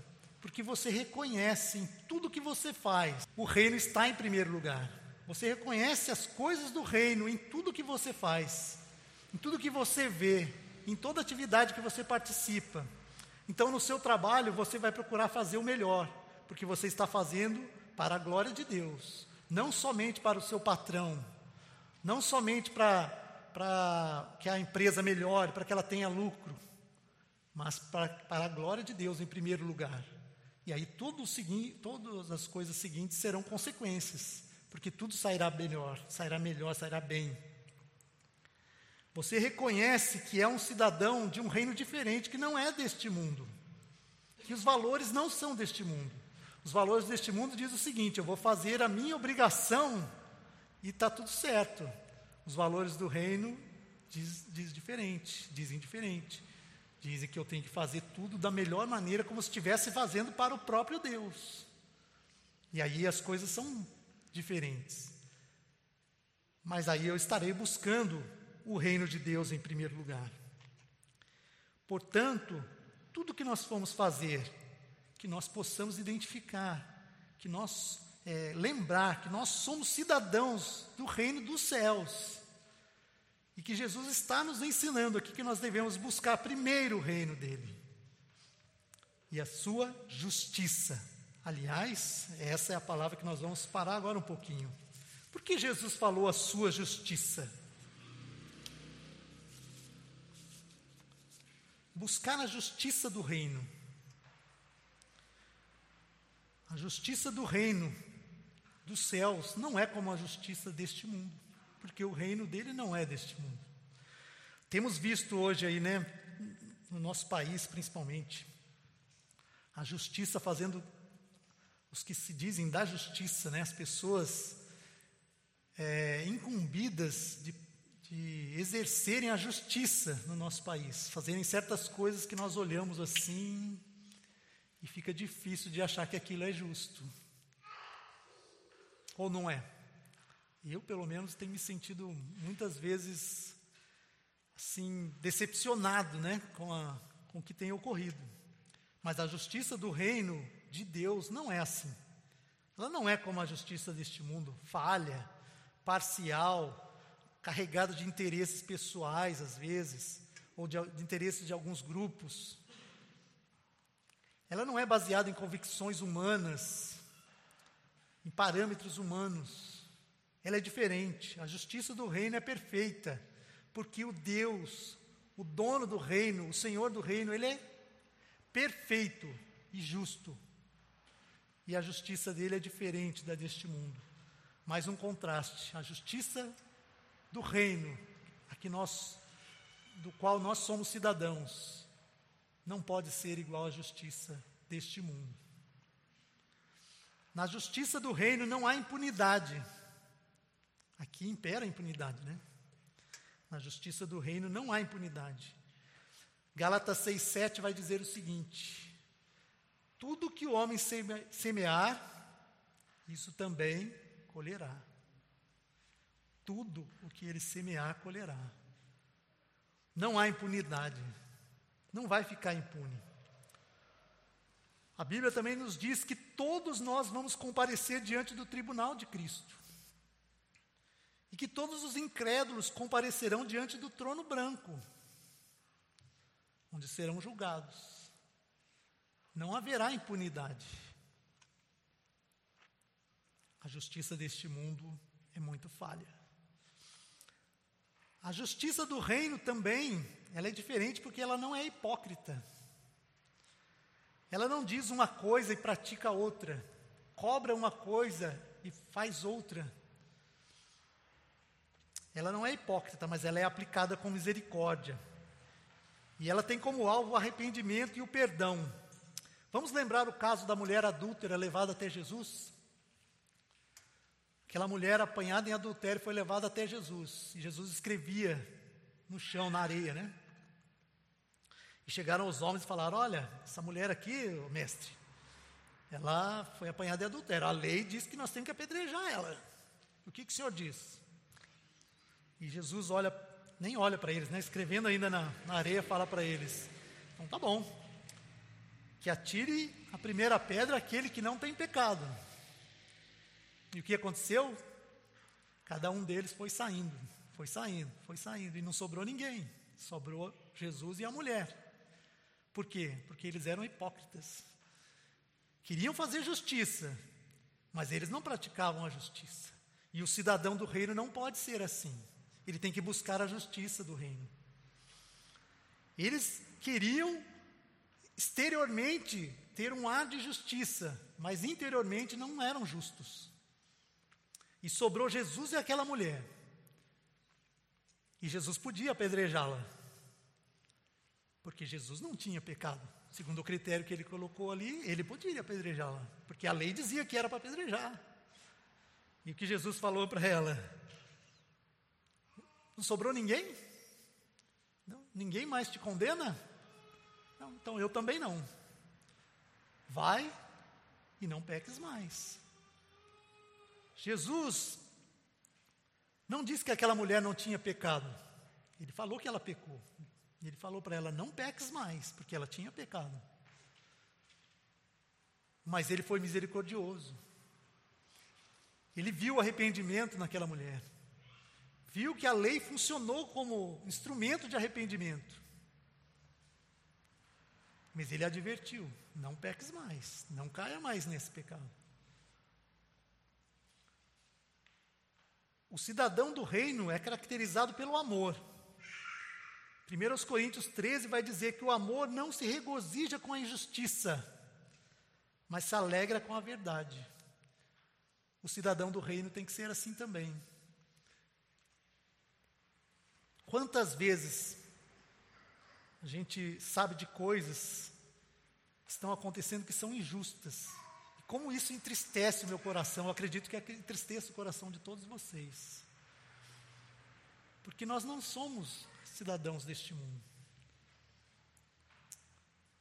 Porque você reconhece em tudo que você faz, o reino está em primeiro lugar. Você reconhece as coisas do reino em tudo que você faz, em tudo que você vê, em toda atividade que você participa. Então, no seu trabalho, você vai procurar fazer o melhor, porque você está fazendo para a glória de Deus, não somente para o seu patrão, não somente para, para que a empresa melhore, para que ela tenha lucro, mas para, para a glória de Deus em primeiro lugar. E aí tudo todas as coisas seguintes serão consequências, porque tudo sairá melhor, sairá melhor, sairá bem. Você reconhece que é um cidadão de um reino diferente, que não é deste mundo, que os valores não são deste mundo. Os valores deste mundo diz o seguinte: eu vou fazer a minha obrigação e está tudo certo. Os valores do reino diz, diz diferente, dizem diferente. Dizem que eu tenho que fazer tudo da melhor maneira, como se estivesse fazendo para o próprio Deus. E aí as coisas são diferentes. Mas aí eu estarei buscando o reino de Deus em primeiro lugar. Portanto, tudo que nós formos fazer, que nós possamos identificar, que nós é, lembrar que nós somos cidadãos do reino dos céus. E que Jesus está nos ensinando aqui que nós devemos buscar primeiro o reino dele e a sua justiça. Aliás, essa é a palavra que nós vamos parar agora um pouquinho. Por que Jesus falou a sua justiça? Buscar a justiça do reino. A justiça do reino dos céus não é como a justiça deste mundo, porque o reino dele não é deste mundo. Temos visto hoje aí, né, no nosso país principalmente, a justiça fazendo os que se dizem da justiça, né, as pessoas é, incumbidas de, de exercerem a justiça no nosso país, fazerem certas coisas que nós olhamos assim e fica difícil de achar que aquilo é justo. Ou não é? Eu, pelo menos, tenho me sentido muitas vezes assim decepcionado, né, com, a, com o que tem ocorrido. Mas a justiça do reino de Deus não é assim. Ela não é como a justiça deste mundo, falha, parcial, carregada de interesses pessoais às vezes, ou de, de interesses de alguns grupos. Ela não é baseada em convicções humanas, em parâmetros humanos. Ela é diferente. A justiça do reino é perfeita, porque o Deus, o dono do reino, o Senhor do reino, ele é perfeito e justo. E a justiça dele é diferente da deste mundo. Mais um contraste. A justiça do reino, a que nós, do qual nós somos cidadãos, não pode ser igual à justiça deste mundo. Na justiça do reino não há impunidade. Aqui impera a impunidade, né? Na justiça do reino não há impunidade. Gálatas 6,7 vai dizer o seguinte: Tudo que o homem semear, isso também colherá. Tudo o que ele semear, colherá. Não há impunidade. Não vai ficar impune. A Bíblia também nos diz que todos nós vamos comparecer diante do tribunal de Cristo. E que todos os incrédulos comparecerão diante do trono branco, onde serão julgados. Não haverá impunidade. A justiça deste mundo é muito falha. A justiça do reino também, ela é diferente porque ela não é hipócrita. Ela não diz uma coisa e pratica outra, cobra uma coisa e faz outra. Ela não é hipócrita, mas ela é aplicada com misericórdia. E ela tem como alvo o arrependimento e o perdão. Vamos lembrar o caso da mulher adúltera levada até Jesus? Aquela mulher apanhada em adultério foi levada até Jesus. E Jesus escrevia no chão, na areia, né? E chegaram os homens e falaram: Olha, essa mulher aqui, mestre, ela foi apanhada de adultério. A lei diz que nós temos que apedrejar ela. O que, que o senhor diz? E Jesus olha, nem olha para eles, né? escrevendo ainda na, na areia, fala para eles: Então tá bom. que atire a primeira pedra aquele que não tem pecado. E o que aconteceu? Cada um deles foi saindo, foi saindo, foi saindo, e não sobrou ninguém. Sobrou Jesus e a mulher. Por quê? Porque eles eram hipócritas. Queriam fazer justiça, mas eles não praticavam a justiça. E o cidadão do reino não pode ser assim. Ele tem que buscar a justiça do reino. Eles queriam exteriormente ter um ar de justiça, mas interiormente não eram justos. E sobrou Jesus e aquela mulher. E Jesus podia apedrejá-la. Porque Jesus não tinha pecado. Segundo o critério que ele colocou ali, ele podia apedrejá-la. Porque a lei dizia que era para apedrejar. E o que Jesus falou para ela? Não sobrou ninguém? Não, ninguém mais te condena? Não, então eu também não. Vai e não peques mais. Jesus não disse que aquela mulher não tinha pecado. Ele falou que ela pecou. Ele falou para ela: não peques mais, porque ela tinha pecado. Mas ele foi misericordioso. Ele viu o arrependimento naquela mulher. Viu que a lei funcionou como instrumento de arrependimento. Mas ele advertiu: não peques mais, não caia mais nesse pecado. O cidadão do reino é caracterizado pelo amor. 1 Coríntios 13 vai dizer que o amor não se regozija com a injustiça, mas se alegra com a verdade. O cidadão do reino tem que ser assim também. Quantas vezes a gente sabe de coisas que estão acontecendo que são injustas, e como isso entristece o meu coração, eu acredito que entristeça o coração de todos vocês. Porque nós não somos cidadãos deste mundo.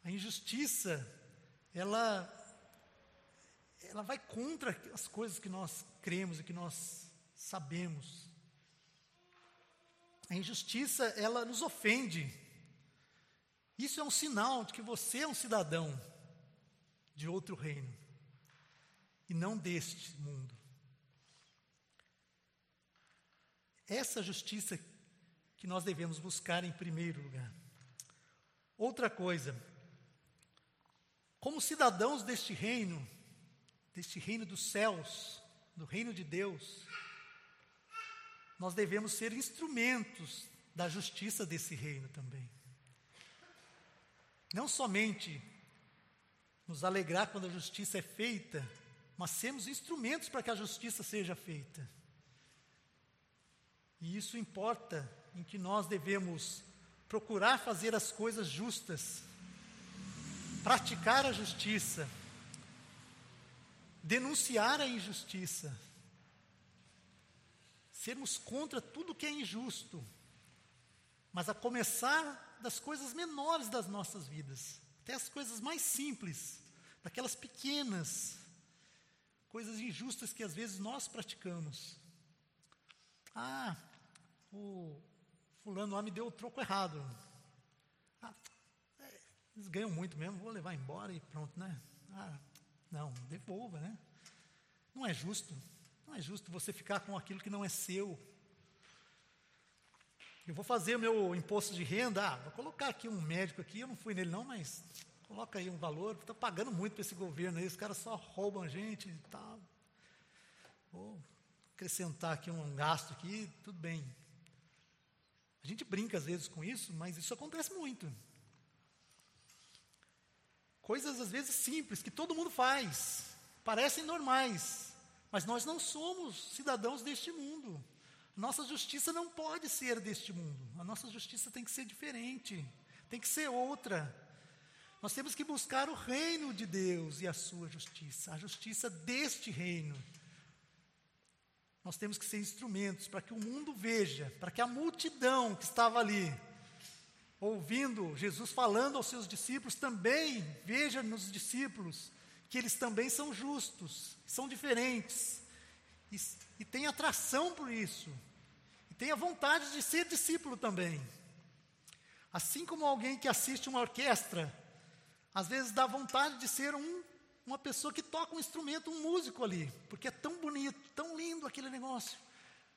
A injustiça, ela, ela vai contra as coisas que nós cremos e que nós sabemos. A injustiça, ela nos ofende. Isso é um sinal de que você é um cidadão de outro reino e não deste mundo. Essa justiça que nós devemos buscar em primeiro lugar. Outra coisa, como cidadãos deste reino, deste reino dos céus, do reino de Deus, nós devemos ser instrumentos da justiça desse reino também. Não somente nos alegrar quando a justiça é feita, mas sermos instrumentos para que a justiça seja feita. E isso importa em que nós devemos procurar fazer as coisas justas, praticar a justiça, denunciar a injustiça, sermos contra tudo que é injusto, mas a começar das coisas menores das nossas vidas, até as coisas mais simples, daquelas pequenas, coisas injustas que às vezes nós praticamos. Ah, o fulano lá me deu o troco errado. Ah, é, eles ganham muito mesmo, vou levar embora e pronto, né? Ah, não, devolva, né? Não é justo. Não é justo você ficar com aquilo que não é seu. Eu vou fazer o meu imposto de renda, ah, vou colocar aqui um médico aqui, eu não fui nele não, mas coloca aí um valor, está pagando muito para esse governo aí, os caras só roubam a gente e tal. Vou acrescentar aqui um gasto aqui, tudo bem. A gente brinca às vezes com isso, mas isso acontece muito. Coisas às vezes simples que todo mundo faz, parecem normais, mas nós não somos cidadãos deste mundo. Nossa justiça não pode ser deste mundo. A nossa justiça tem que ser diferente, tem que ser outra. Nós temos que buscar o reino de Deus e a sua justiça, a justiça deste reino. Nós temos que ser instrumentos para que o mundo veja, para que a multidão que estava ali, ouvindo Jesus falando aos seus discípulos, também veja nos discípulos que eles também são justos, são diferentes, e, e tem atração por isso, e tem a vontade de ser discípulo também. Assim como alguém que assiste uma orquestra, Às vezes dá vontade de ser um, uma pessoa que toca um instrumento, um músico ali, porque é tão bonito, tão lindo aquele negócio.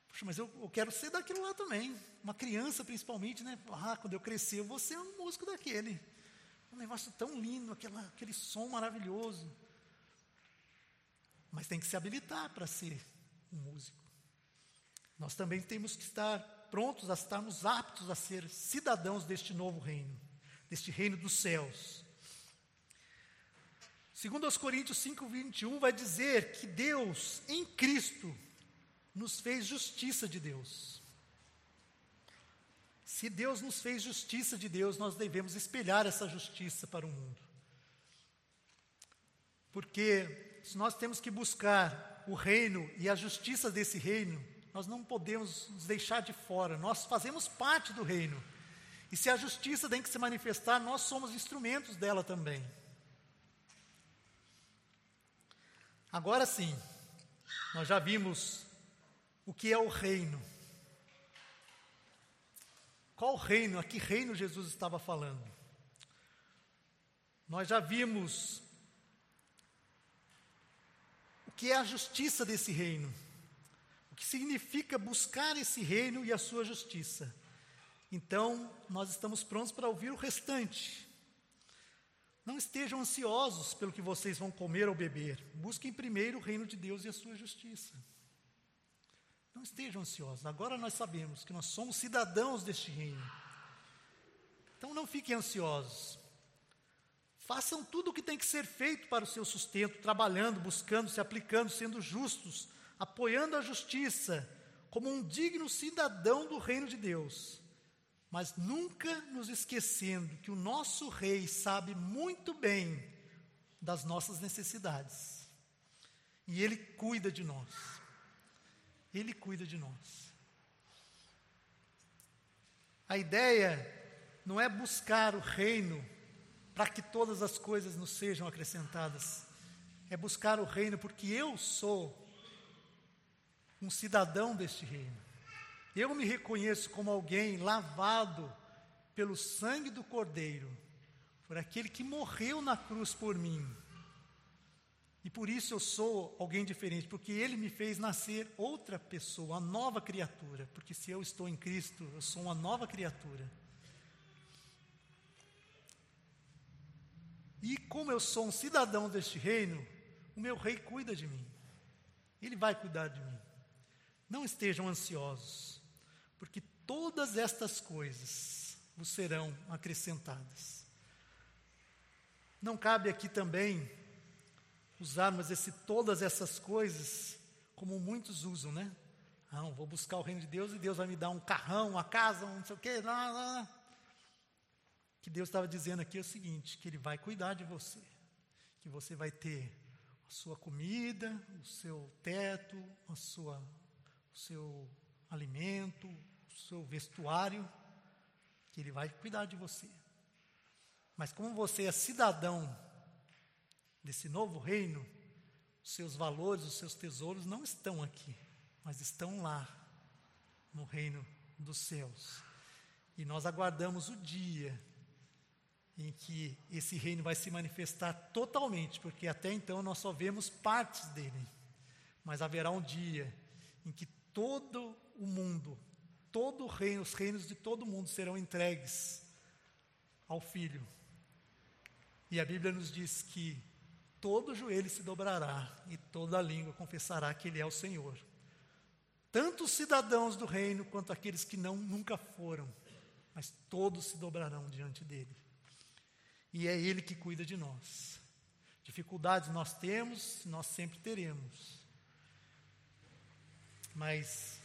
Puxa, mas eu, eu quero ser daquilo lá também. Uma criança, principalmente, né? Ah, quando eu crescer, eu vou ser um músico daquele. Um negócio tão lindo, aquela, aquele som maravilhoso. Mas tem que se habilitar para ser um músico. Nós também temos que estar prontos a estarmos aptos a ser cidadãos deste novo reino, deste reino dos céus. Segundo aos Coríntios 5, 21, vai dizer que Deus, em Cristo, nos fez justiça de Deus. Se Deus nos fez justiça de Deus, nós devemos espelhar essa justiça para o mundo. Porque se nós temos que buscar o reino e a justiça desse reino, nós não podemos nos deixar de fora, nós fazemos parte do reino. E se a justiça tem que se manifestar, nós somos instrumentos dela também. Agora sim, nós já vimos o que é o reino. Qual reino? A que reino Jesus estava falando? Nós já vimos que é a justiça desse reino que significa buscar esse reino e a sua justiça. Então, nós estamos prontos para ouvir o restante. Não estejam ansiosos pelo que vocês vão comer ou beber. Busquem primeiro o reino de Deus e a sua justiça. Não estejam ansiosos. Agora nós sabemos que nós somos cidadãos deste reino. Então não fiquem ansiosos. Façam tudo o que tem que ser feito para o seu sustento, trabalhando, buscando, se aplicando, sendo justos, apoiando a justiça, como um digno cidadão do reino de Deus, mas nunca nos esquecendo que o nosso rei sabe muito bem das nossas necessidades. E ele cuida de nós. Ele cuida de nós. A ideia não é buscar o reino para que todas as coisas nos sejam acrescentadas. É buscar o reino porque eu sou um cidadão deste reino. Eu me reconheço como alguém lavado pelo sangue do Cordeiro, por aquele que morreu na cruz por mim. E por isso eu sou alguém diferente, porque ele me fez nascer outra pessoa, uma nova criatura. Porque se eu estou em Cristo, eu sou uma nova criatura. E como eu sou um cidadão deste reino, o meu rei cuida de mim. Ele vai cuidar de mim. Não estejam ansiosos, porque todas estas coisas vos serão acrescentadas. Não cabe aqui também usarmos esse todas essas coisas como muitos usam, né? Não, vou buscar o reino de Deus e Deus vai me dar um carrão, uma casa, um não sei o quê. Lá, lá. Que Deus estava dizendo aqui é o seguinte: que Ele vai cuidar de você, que você vai ter a sua comida, o seu teto, a sua o seu alimento, o seu vestuário, que Ele vai cuidar de você. Mas como você é cidadão desse novo reino, os seus valores, os seus tesouros não estão aqui, mas estão lá, no reino dos céus. E nós aguardamos o dia em que esse reino vai se manifestar totalmente, porque até então nós só vemos partes dele. Mas haverá um dia em que todo o mundo, todo o reino, os reinos de todo o mundo serão entregues ao Filho. E a Bíblia nos diz que todo joelho se dobrará e toda língua confessará que Ele é o Senhor. Tanto os cidadãos do reino quanto aqueles que não nunca foram, mas todos se dobrarão diante dele. E é Ele que cuida de nós. Dificuldades nós temos, nós sempre teremos mas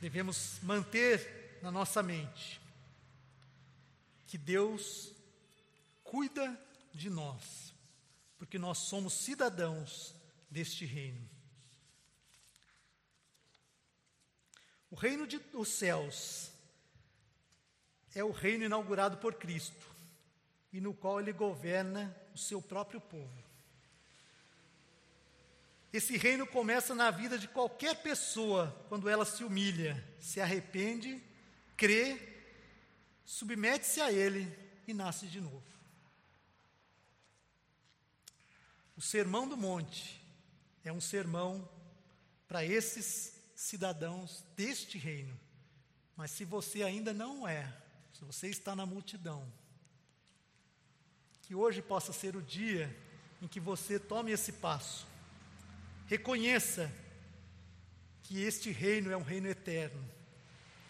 devemos manter na nossa mente que Deus cuida de nós, porque nós somos cidadãos deste reino. O reino dos céus é o reino inaugurado por Cristo e no qual ele governa o seu próprio povo. Esse reino começa na vida de qualquer pessoa quando ela se humilha, se arrepende, crê, submete-se a Ele e nasce de novo. O Sermão do Monte é um sermão para esses cidadãos deste reino. Mas se você ainda não é, se você está na multidão, que hoje possa ser o dia em que você tome esse passo. Reconheça que este reino é um reino eterno,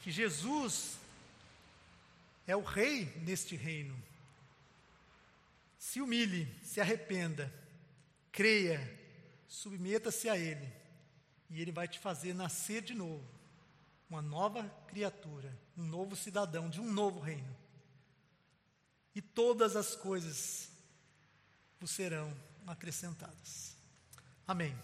que Jesus é o rei neste reino. Se humilhe, se arrependa, creia, submeta-se a Ele, e Ele vai te fazer nascer de novo, uma nova criatura, um novo cidadão de um novo reino. E todas as coisas vos serão acrescentadas. Amém.